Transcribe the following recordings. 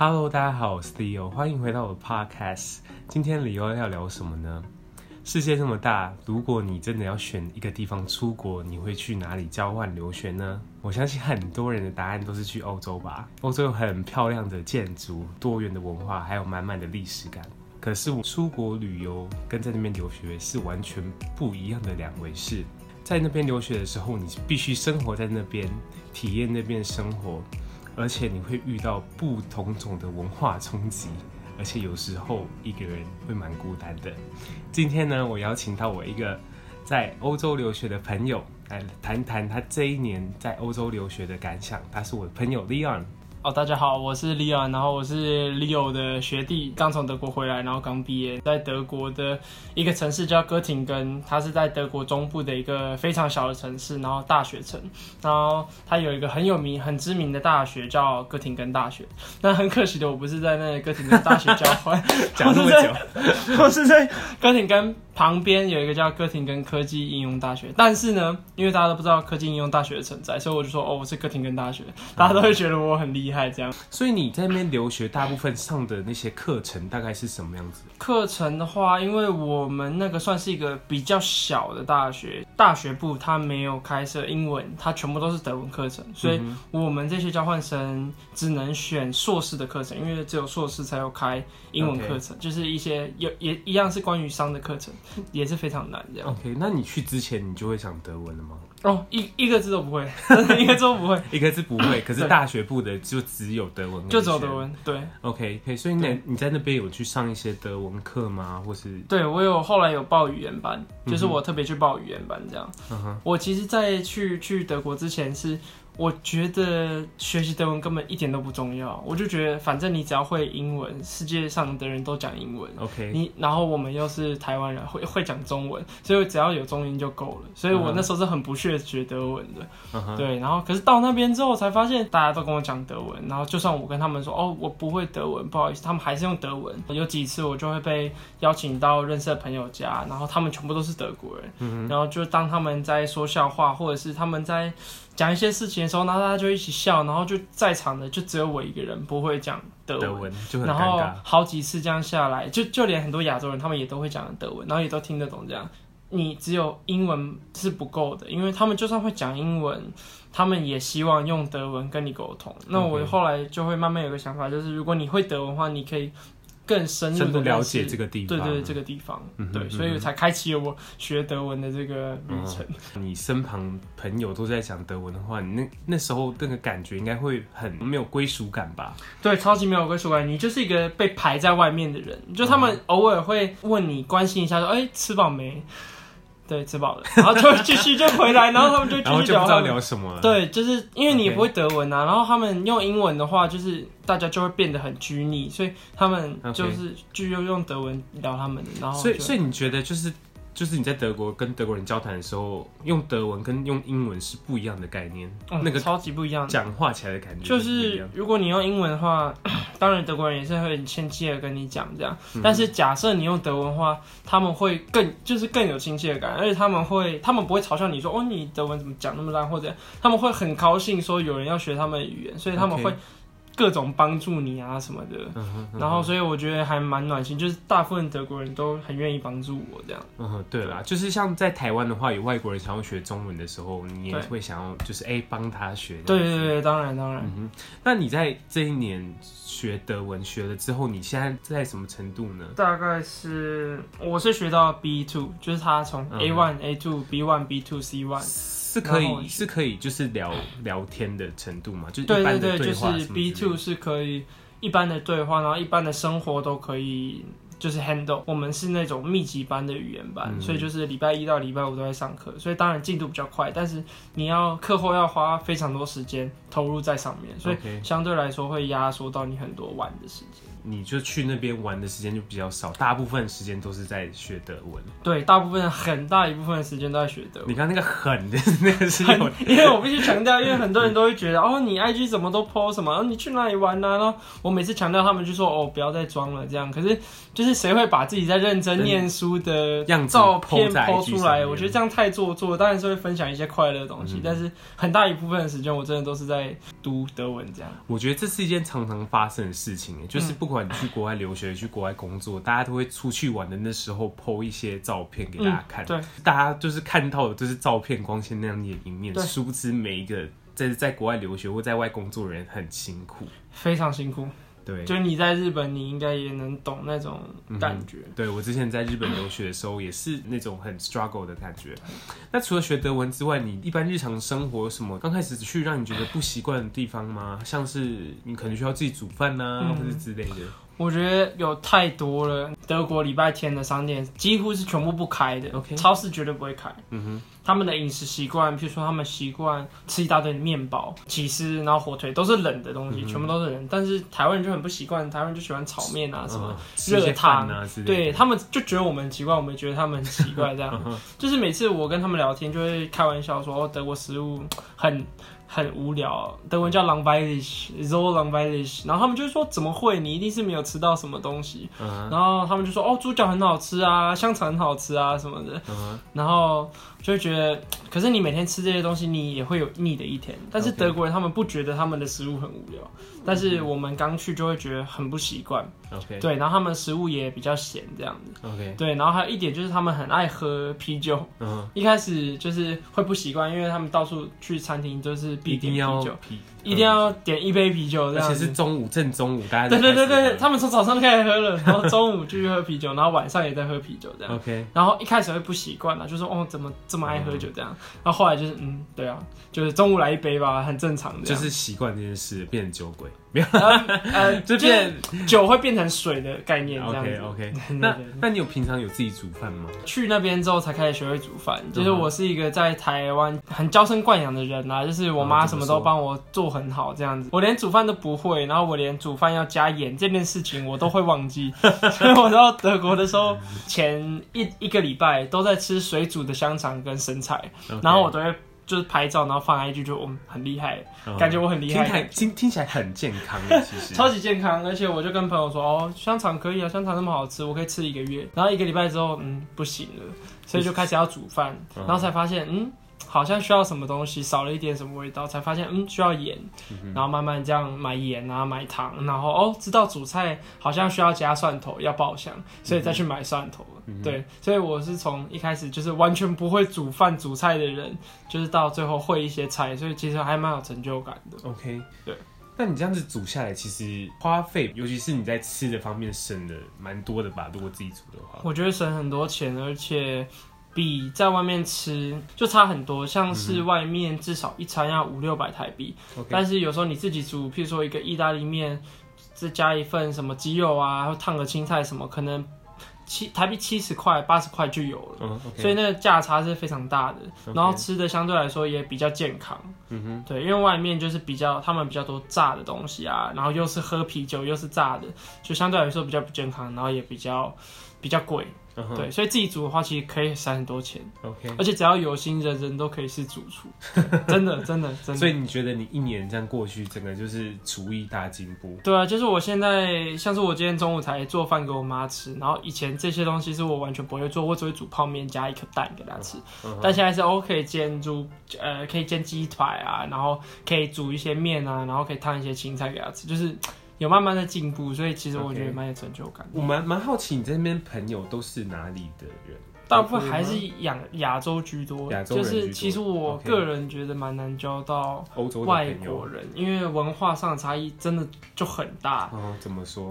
Hello，大家好，我是 Leo，欢迎回到我的 Podcast。今天 Leo 要聊什么呢？世界这么大，如果你真的要选一个地方出国，你会去哪里交换留学呢？我相信很多人的答案都是去欧洲吧。欧洲有很漂亮的建筑、多元的文化，还有满满的历史感。可是我出国旅游跟在那边留学是完全不一样的两回事。在那边留学的时候，你必须生活在那边，体验那边的生活，而且你会遇到不同种的文化冲击。而且有时候一个人会蛮孤单的。今天呢，我邀请到我一个在欧洲留学的朋友来谈谈他这一年在欧洲留学的感想。他是我的朋友 Leon。大家好，我是 Leon，然后我是 Leo 的学弟，刚从德国回来，然后刚毕业，在德国的一个城市叫哥廷根，它是在德国中部的一个非常小的城市，然后大学城，然后它有一个很有名、很知名的大学叫哥廷根大学。那很可惜的，我不是在那个哥廷根大学交换，讲这么久，我是在哥廷根旁边有一个叫哥廷根科技应用大学。但是呢，因为大家都不知道科技应用大学的存在，所以我就说哦，我是哥廷根大学，大家都会觉得我很厉害。这样。所以你在那边留学，大部分上的那些课程大概是什么样子？课程的话，因为我们那个算是一个比较小的大学，大学部它没有开设英文，它全部都是德文课程，所以我们这些交换生只能选硕士的课程，因为只有硕士才有开英文课程，Okay. 就是一些有也一样是关于商的课程，也是非常难这样。OK，那你去之前你就会想德文了吗？哦，一一个字都不会，一个字都不会，一个字不会。可是大学部的就只有德文，就只有德文。对，OK，可以。所以你你在那边有去上一些德文课吗？或是？对，我有后来有报语言班，就是我特别去报语言班这样。我其实，在去去德国之前是。我觉得学习德文根本一点都不重要，我就觉得反正你只要会英文，世界上的人都讲英文。OK，你然后我们又是台湾人，会会讲中文，所以只要有中英就够了。所以我那时候是很不屑学德文的。Uh huh. 对，然后可是到那边之后才发现，大家都跟我讲德文，然后就算我跟他们说哦，我不会德文，不好意思，他们还是用德文。有几次我就会被邀请到认识的朋友家，然后他们全部都是德国人，uh huh. 然后就当他们在说笑话，或者是他们在。讲一些事情的时候，然后大家就一起笑，然后就在场的就只有我一个人不会讲德文，德文就很。然后好几次这样下来，就就连很多亚洲人他们也都会讲德文，然后也都听得懂这样。你只有英文是不够的，因为他们就算会讲英文，他们也希望用德文跟你沟通。那我后来就会慢慢有个想法，就是如果你会德文的话，你可以。更深入的了解这个地方，对对，对，这个地方，嗯、对，所以才开启了我学德文的这个旅程。嗯、你身旁朋友都在讲德文的话，你那那时候那个感觉应该会很没有归属感吧？对，超级没有归属感，你就是一个被排在外面的人。就他们偶尔会问你关心一下，说：“哎、欸，吃饱没？”对，吃饱了，然后就继续就回来，然后他们就继续聊，就不知道聊什么了。对，就是因为你也不会德文啊然后他们用英文的话，就是大家就会变得很拘泥，所以他们就是就用用德文聊他们的，然后所以所以你觉得就是。就是你在德国跟德国人交谈的时候，用德文跟用英文是不一样的概念，嗯、那个超级不一样，讲话起来的感觉是就是，如果你用英文的话，当然德国人也是会很亲切的跟你讲这样，但是假设你用德文的话，他们会更就是更有亲切感，而且他们会他们不会嘲笑你说哦，你德文怎么讲那么烂，或者他们会很高兴说有人要学他们的语言，所以他们会。各种帮助你啊什么的，嗯嗯，然后所以我觉得还蛮暖心，就是大部分德国人都很愿意帮助我这样。嗯哼，对啦，就是像在台湾的话，有外国人想要学中文的时候，你也会想要就是哎帮、欸、他学。对对对，当然当然。嗯哼，那你在这一年学德文学了之后，你现在在什么程度呢？大概是我是学到 B two，就是他从 A one、嗯、A two、B one、B two、C one。是可以是可以就是聊聊天的程度嘛？就是一般的对话，对对对，就是 B two 是可以一般的对话，然后一般的生活都可以就是 handle。我们是那种密集班的语言班，嗯、所以就是礼拜一到礼拜五都在上课，所以当然进度比较快，但是你要课后要花非常多时间投入在上面，所以相对来说会压缩到你很多玩的时间。你就去那边玩的时间就比较少，大部分时间都是在学德文。对，大部分很大一部分的时间都在学德文。你看那个狠的那个是 很，因为我必须强调，因为很多人都会觉得哦，你 IG 怎么都 po 什么，你去哪里玩呢、啊？然后我每次强调，他们就说哦，不要再装了这样。可是就是谁会把自己在认真念书的样子照片 po 出来？我觉得这样太做作。当然是会分享一些快乐的东西，嗯、但是很大一部分的时间我真的都是在读德文这样。我觉得这是一件常常发生的事情，就是不管你去国外留学、嗯、去国外工作，大家都会出去玩的那时候 po 一些照片给大家看。嗯、对，大家就是看到的就是照片光鲜亮丽的一面，殊不知每一个在在国外留学或在外工作的人很辛苦，非常辛苦。对，就你在日本，你应该也能懂那种感觉。嗯、对，我之前在日本留学的时候，也是那种很 struggle 的感觉。那除了学德文之外，你一般日常生活有什么刚开始去让你觉得不习惯的地方吗？像是你可能需要自己煮饭呐、啊，嗯、或者之类的。我觉得有太多了。德国礼拜天的商店几乎是全部不开的.超市绝对不会开。嗯哼，他们的饮食习惯，譬如说他们习惯吃一大堆面包、起司，然后火腿都是冷的东西，嗯、全部都是冷。但是台湾人就很不习惯，台湾人就喜欢炒面啊什么热汤啊，对他们就觉得我们很奇怪，我们也觉得他们很奇怪，这样。就是每次我跟他们聊天，就会开玩笑说，哦，德国食物很。很无聊，德文叫 langweilig，so langweilig，然后他们就说怎么会？你一定是没有吃到什么东西。Uh huh. 然后他们就说哦，猪脚很好吃啊，香肠很好吃啊什么的。Uh huh. 然后就会觉得，可是你每天吃这些东西，你也会有腻的一天。但是德国人他们不觉得他们的食物很无聊.但是我们刚去就会觉得很不习惯。Okay. 对，然后他们食物也比较咸这样子。Okay. 对，然后还有一点就是他们很爱喝啤酒。Uh huh. 一开始就是会不习惯，因为他们到处去餐厅就是。必定要批。一定要点一杯啤酒，这。而且是中午正中午，大家对对对对，他们从早上开始喝了，然后中午继续喝啤酒，然后晚上也在喝啤酒，这样。OK。然后一开始会不习惯啊，就说哦，怎么这么爱喝酒这样？然后后来就是嗯，对啊，就是中午来一杯吧，很正常的。就是习惯这件事，变成酒鬼。没有，呃，就变酒会变成水的概念这样子。OK OK。那那你有平常有自己煮饭吗？去那边之后才开始学会煮饭。就是我是一个在台湾很娇生惯养的人啊，就是我妈什么都帮我做很好这样子。我连煮饭都不会，然后我连煮饭要加盐这件事情我都会忘记。所以我到德国的时候，前一一个礼拜都在吃水煮的香肠跟生菜，然后我都会。就是拍照，然后放 IG，就我很厉害，嗯、感觉我很厉害。听听起来很健康的，其实超级健康。而且我就跟朋友说，哦，香肠可以啊，香肠那么好吃，我可以吃一个月。然后一个礼拜之后，嗯，不行了，所以就开始要煮饭，嗯、然后才发现，嗯。好像需要什么东西，少了一点什么味道，才发现嗯，需要盐，嗯、然后慢慢这样买盐啊买糖，然后哦知道煮菜好像需要加蒜头要爆香，所以再去买蒜头。嗯、对，所以我是从一开始就是完全不会煮饭煮菜的人，就是到最后会一些菜，所以其实还蛮有成就感的。OK，对。那你这样子煮下来，其实花费，尤其是你在吃的方面省的蛮多的吧？如果自己煮的话，我觉得省很多钱，而且。比在外面吃就差很多，像是外面至少一餐要五六百台币，嗯、但是有时候你自己煮，譬如说一个意大利面，再加一份什么鸡肉啊，或烫个青菜什么，可能七台币七十块、八十块就有了，所以那个价差是非常大的。然后吃的相对来说也比较健康，嗯哼，对，因为外面就是比较他们比较多炸的东西啊，然后又是喝啤酒又是炸的，就相对来说比较不健康，然后也比较比较贵。对，所以自己煮的话，其实可以省很多钱。OK，而且只要有心，人人都可以是主厨。真的，真的，真的。所以你觉得你一年这样过去，整个就是厨艺大进步？对啊，就是我现在，像是我今天中午才做饭给我妈吃，然后以前这些东西是我完全不会做，我只会煮泡面加一颗蛋给她吃。Uh. 但现在是 OK 煎猪，呃，可以煎鸡腿啊，然后可以煮一些面啊，然后可以烫一些青菜给她吃，就是。有慢慢的进步，所以其实我觉得蛮有成就感。我蛮蛮好奇，你这边朋友都是哪里的人？大部分还是亚亚洲居多，亚洲人居多。就是其实我个人觉得蛮难交到欧洲外国人，因为文化上的差异真的就很大。哦，怎么说？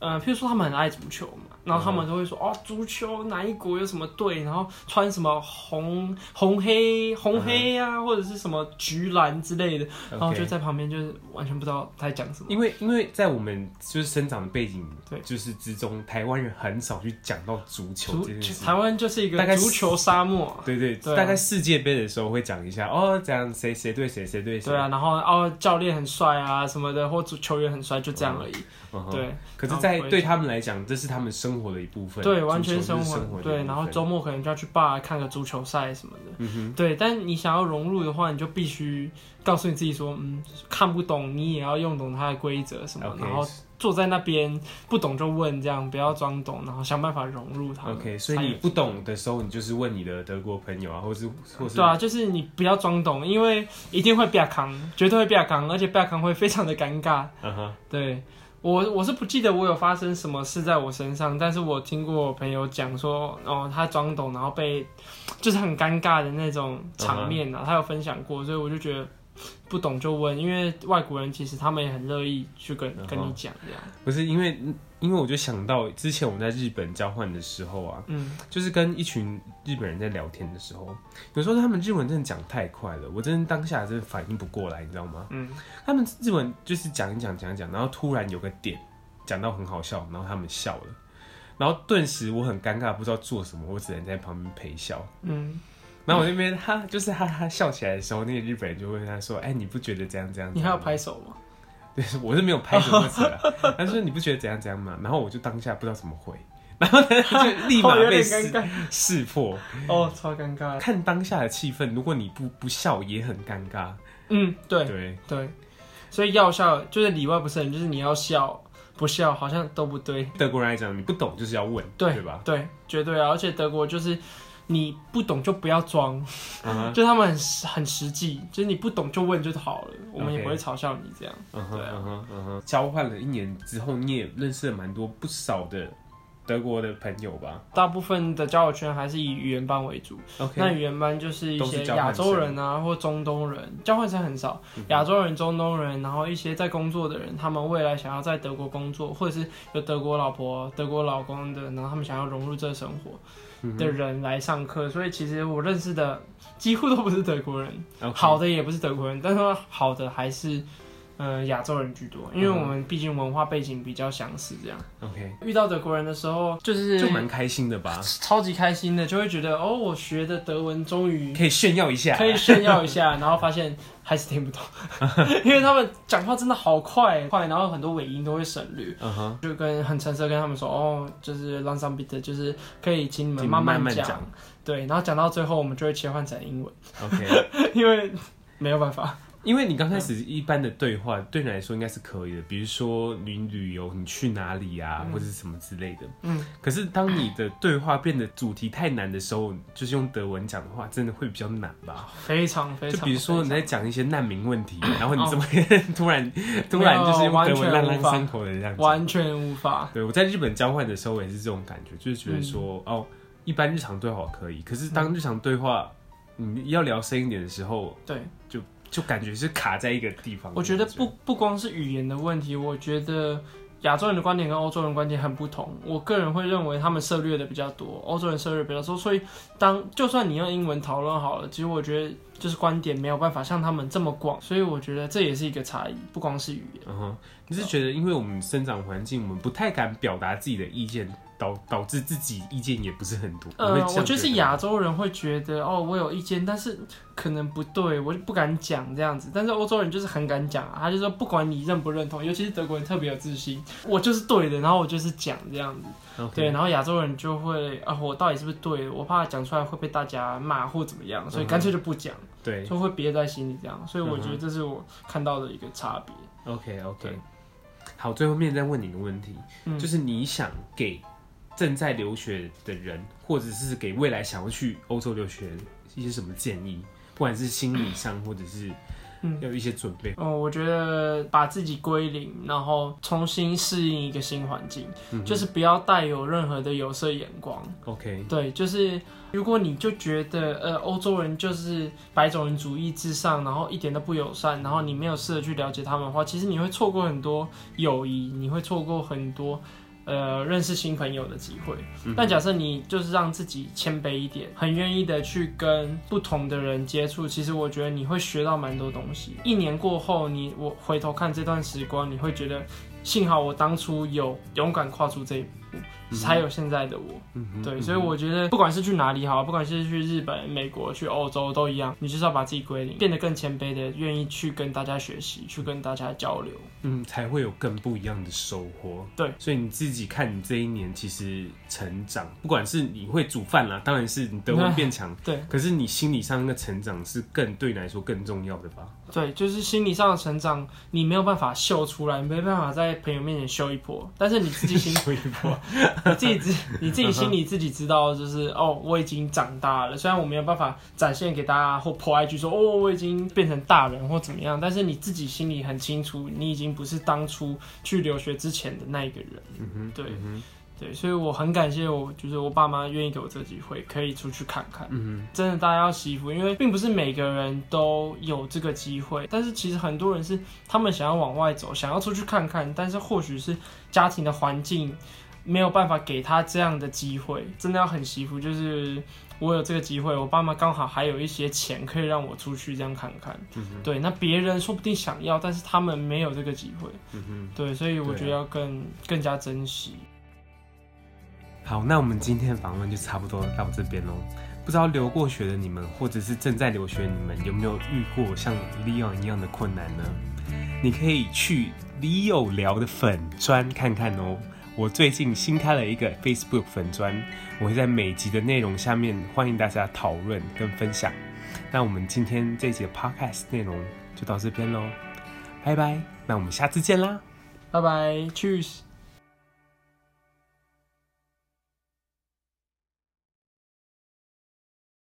呃，譬如说他们很爱足球嘛。然后他们都会说哦，足球哪一国有什么队，然后穿什么红红黑红黑呀、啊，uh. 或者是什么橘蓝之类的，然后就在旁边就是完全不知道他在讲什么。因为因为在我们就是生长的背景对，就是之中，台湾人很少去讲到足球这件事。台湾就是一个足球沙漠、啊。对对，大概世界杯的时候会讲一下哦，这样谁谁对谁谁对谁。对啊，然后哦教练很帅啊什么的，或足球员很帅，就这样而已。Uh. 对，可是，在对他们来讲，这是他们生活的一部分。对，完全生活。对，然后周末可能就要去爸看个足球赛什么的。对，但你想要融入的话，你就必须告诉你自己说，嗯，看不懂你也要用懂它的规则什么，Okay. 然后坐在那边不懂就问，这样不要装懂，然后想办法融入它。OK，所以你不懂的时候，你就是问你的德国朋友啊，或是或是。对啊，就是你不要装懂，因为一定会变康，绝对会变康，而且变康会非常的尴尬。嗯哼、uh。对。我我是不记得我有发生什么事在我身上，但是我听过我朋友讲说，哦，他装懂，然后被就是很尴尬的那种场面啊他有分享过，所以我就觉得不懂就问，因为外国人其实他们也很乐意去跟、uh. 跟你讲这样。不是因为。因为我就想到之前我们在日本交换的时候啊，嗯，就是跟一群日本人在聊天的时候，有时候他们日文真的讲太快了，我真的当下真的反应不过来，你知道吗？嗯，他们日文就是讲一讲讲一讲，然后突然有个点讲到很好笑，然后他们笑了，然后顿时我很尴尬，不知道做什么，我只能在旁边陪笑。嗯，然后我那边哈就是哈哈笑起来的时候，那个日本人就问他说：“哎，你不觉得这样这样？”你还要拍手吗？对，我是没有拍什么词啊，但是你不觉得怎样怎样吗？然后我就当下不知道怎么回，然后他就立马 被识识破，哦，超尴尬。看当下的气氛，如果你不不笑也很尴尬。嗯，对对对，所以要笑就是里外不是人，就是你要笑不笑好像都不对。德国人来讲，你不懂就是要问，对，对吧？对，绝对啊，而且德国就是。你不懂就不要装，uh huh. 就他们很很实际，就是你不懂就问就好了.我们也不会嘲笑你这样。Uh huh. 对啊，uh huh. uh. 交换了一年之后，你也认识了蛮多不少的德国的朋友吧？大部分的交友圈还是以语言班为主。那语言班就是一些亚洲人啊，或中东人，交换生很少。亚洲人、中东人，然后一些在工作的人，他们未来想要在德国工作，或者是有德国老婆、德国老公的，然后他们想要融入这个生活。的人来上课，所以其实我认识的几乎都不是德国人.好的也不是德国人，但是好的还是。嗯，亚洲人居多，因为我们毕竟文化背景比较相似，这样。OK，遇到德国人的时候，就是就蛮开心的吧，超级开心的，就会觉得哦，我学的德文终于可以炫耀一下，可以炫耀一下，然后发现还是听不懂，因为他们讲话真的好快快，然后很多尾音都会省略，嗯哼，就跟很诚实跟他们说，哦，就是 langsam bitte，就是可以请你们慢慢讲，对，然后讲到最后，我们就会切换成英文，OK，因为没有办法。因为你刚开始一般的对话对你来说应该是可以的，比如说你旅游你去哪里啊，或者是什么之类的。嗯。可是当你的对话变得主题太难的时候，就是用德文讲的话，真的会比较难吧？非常非常。就比如说你在讲一些难民问题，然后你怎么突然突然就是用德文朗朗上口的这样子，完全无法。对，我在日本交换的时候也是这种感觉，就是觉得说哦，一般日常对话可以，可是当日常对话你要聊深一点的时候，对，就。就感觉是卡在一个地方。我觉得不不光是语言的问题，我觉得亚洲人的观点跟欧洲人观点很不同。我个人会认为他们涉猎的比较多，欧洲人涉猎比较多。所以当就算你用英文讨论好了，其实我觉得就是观点没有办法像他们这么广。所以我觉得这也是一个差异，不光是语言。嗯哼，你是觉得因为我们生长环境，我们不太敢表达自己的意见。导导致自己意见也不是很多。呃，我觉得是亚洲人会觉得哦，我有意见，但是可能不对，我就不敢讲这样子。但是欧洲人就是很敢讲啊，他就说不管你认不认同，尤其是德国人特别有自信，我就是对的，然后我就是讲这样子。对，然后亚洲人就会啊，我到底是不是对的？我怕讲出来会被大家骂或怎么样，所以干脆就不讲。对，就会憋在心里这样。所以我觉得这是我看到的一个差别。OK OK，好，最后面再问你一个问题，嗯、就是你想给。正在留学的人，或者是给未来想要去欧洲留学一些什么建议？不管是心理上，或者是有一些准备。哦、嗯，我觉得把自己归零，然后重新适应一个新环境，嗯、就是不要带有任何的有色眼光。OK，对，就是如果你就觉得呃欧洲人就是白种人主义至上，然后一点都不友善，然后你没有试着去了解他们的话，其实你会错过很多友谊，你会错过很多。呃，认识新朋友的机会。但假设你就是让自己谦卑一点，很愿意的去跟不同的人接触，其实我觉得你会学到蛮多东西。一年过后，你我回头看这段时光，你会觉得幸好我当初有勇敢跨出这一步。才有现在的我，嗯、对，所以我觉得不管是去哪里好，不管是去日本、美国、去欧洲都一样，你就是要把自己归零，变得更谦卑的，愿意去跟大家学习，去跟大家交流，嗯，才会有更不一样的收获。对，所以你自己看你这一年其实成长，不管是你会煮饭啦，当然是你德文变强，对，可是你心理上的成长是更对你来说更重要的吧？对，就是心理上的成长，你没有办法秀出来，没办法在朋友面前秀一波，但是你自己心 秀一波。你自己自 你自己心里自己知道，就是哦，我已经长大了。虽然我没有办法展现给大家或 po IG 说哦，我已经变成大人或怎么样，但是你自己心里很清楚，你已经不是当初去留学之前的那一个人。嗯哼，对，嗯，对，所以我很感谢我，就是我爸妈愿意给我这个机会，可以出去看看。嗯哼，真的大家要惜福，因为并不是每个人都有这个机会。但是其实很多人是他们想要往外走，想要出去看看，但是或许是家庭的环境。没有办法给他这样的机会，真的要很惜福。就是我有这个机会，我爸妈刚好还有一些钱可以让我出去这样看看。嗯、对，那别人说不定想要，但是他们没有这个机会。嗯、对，所以我觉得要更、啊、更加珍惜。好，那我们今天的访问就差不多到这边喽。不知道留过学的你们，或者是正在留学的你们，有没有遇过像 Leo 一样的困难呢？你可以去 Leo 聊的粉专看看哦。我最近新开了一个 Facebook 粉专，我会在每集的内容下面欢迎大家讨论跟分享。那我们今天这集的 Podcast 内容就到这边喽，拜拜，那我们下次见啦，拜拜，Cheers。